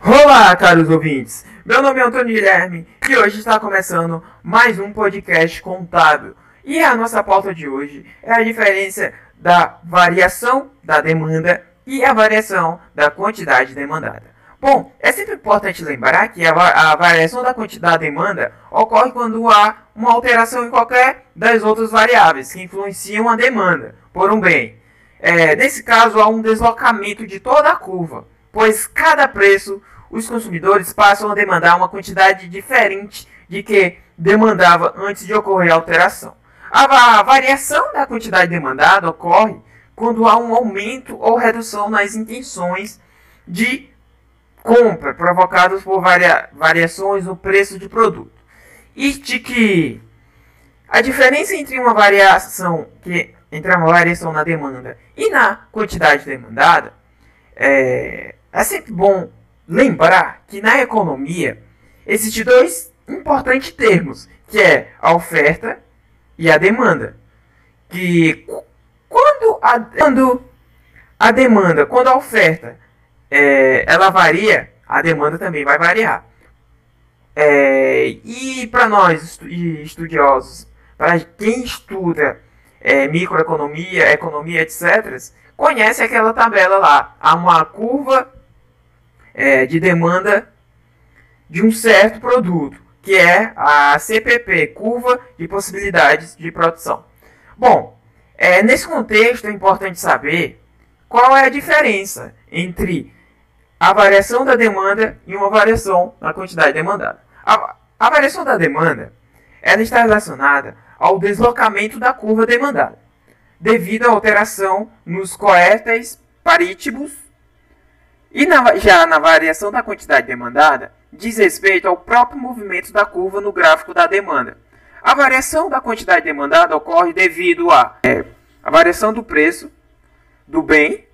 Olá, caros ouvintes! Meu nome é Antônio Guilherme e hoje está começando mais um podcast contábil. E a nossa pauta de hoje é a diferença da variação da demanda e a variação da quantidade demandada. Bom, é sempre importante lembrar que a, variação da quantidade da demanda ocorre quando há uma alteração em qualquer das outras variáveis que influenciam a demanda por um bem. É, nesse caso, há um deslocamento de toda a curva pois cada preço os consumidores passam a demandar uma quantidade diferente de que demandava antes de ocorrer a alteração. A variação da quantidade demandada ocorre quando há um aumento ou redução nas intenções de compra provocadas por varia variações no preço de produto. E de que a diferença entre uma variação que entre uma variação na demanda e na quantidade demandada é, é sempre bom lembrar que na economia existem dois importantes termos, que é a oferta e a demanda. Que quando a, quando a demanda, quando a oferta é, ela varia, a demanda também vai variar. É, e para nós estudiosos, para quem estuda é, microeconomia, economia, etc., conhece aquela tabela lá. Há uma curva é, de demanda de um certo produto, que é a CPP, Curva de Possibilidades de Produção. Bom, é, nesse contexto é importante saber qual é a diferença entre a variação da demanda e uma variação na quantidade demandada. A, a variação da demanda ela está relacionada ao deslocamento da curva demandada, devido à alteração nos coéteis parítimos e na, já na variação da quantidade demandada, diz respeito ao próprio movimento da curva no gráfico da demanda. A variação da quantidade demandada ocorre devido a, é, variação do preço do bem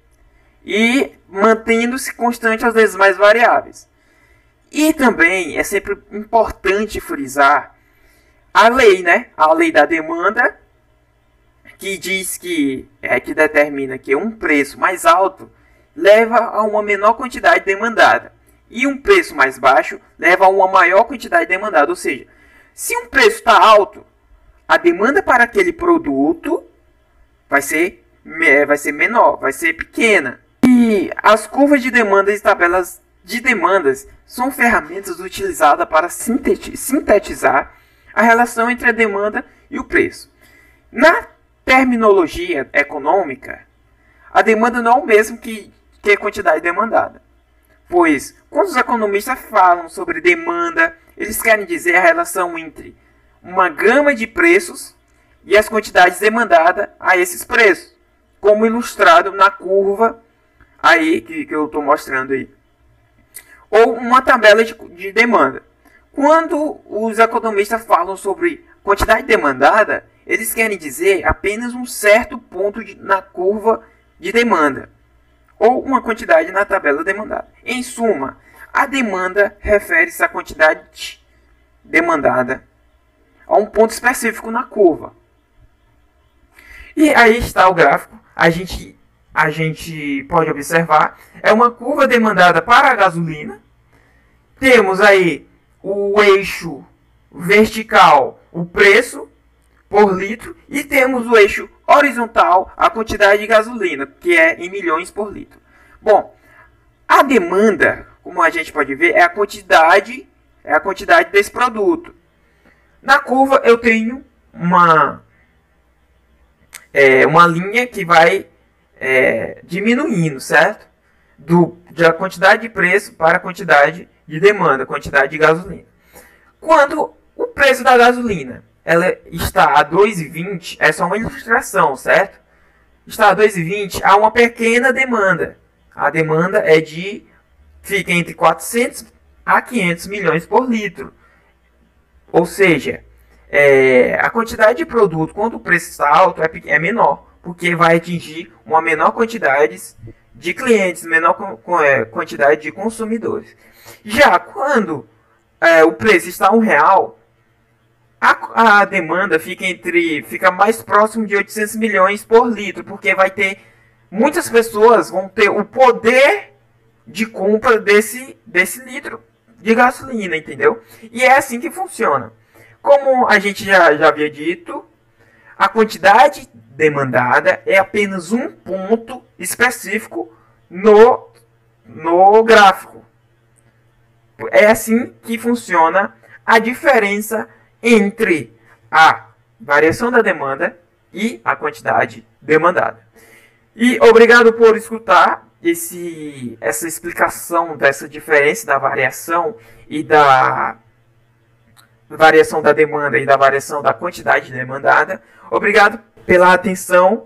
e mantendo-se constante as demais variáveis. E também é sempre importante frisar a lei, né? A lei da demanda, que diz que é que determina que um preço mais alto leva a uma menor quantidade demandada. E um preço mais baixo leva a uma maior quantidade demandada. Ou seja, se um preço está alto, a demanda para aquele produto vai ser, vai ser menor, vai ser pequena. E as curvas de demandas e tabelas de demandas são ferramentas utilizadas para sintetizar a relação entre a demanda e o preço. Na terminologia econômica, a demanda não é o mesmo que que a quantidade demandada. Pois, quando os economistas falam sobre demanda, eles querem dizer a relação entre uma gama de preços e as quantidades demandadas a esses preços, como ilustrado na curva aí que, que eu estou mostrando aí. Ou uma tabela de, de demanda. Quando os economistas falam sobre quantidade demandada, eles querem dizer apenas um certo ponto de, na curva de demanda ou uma quantidade na tabela demandada. Em suma, a demanda refere-se à quantidade demandada a um ponto específico na curva. E aí está o gráfico. A gente, a gente pode observar. É uma curva demandada para a gasolina. Temos aí o eixo vertical, o preço por litro. E temos o eixo horizontal a quantidade de gasolina, que é em milhões por litro. Bom, a demanda, como a gente pode ver, é a quantidade, é a quantidade desse produto. Na curva eu tenho uma é, uma linha que vai é, diminuindo, certo? Do, da quantidade de preço para a quantidade de demanda, quantidade de gasolina. Quando o preço da gasolina ela está a 2,20, essa é uma ilustração, certo? Está a 2,20, há uma pequena demanda. A demanda é de fica entre 400 a 500 milhões por litro. Ou seja, é, a quantidade de produto, quando o preço está alto, é, é menor, porque vai atingir uma menor quantidade de clientes, menor é, quantidade de consumidores. Já quando é, o preço está um real, a, a demanda fica entre fica mais próximo de 800 milhões por litro, porque vai ter muitas pessoas vão ter o poder de compra desse, desse litro de gasolina, entendeu? E é assim que funciona. Como a gente já, já havia dito, a quantidade demandada é apenas um ponto específico no, no gráfico. É assim que funciona a diferença entre a variação da demanda e a quantidade demandada. E obrigado por escutar esse, essa explicação dessa diferença da variação e da variação da demanda e da variação da quantidade demandada. Obrigado pela atenção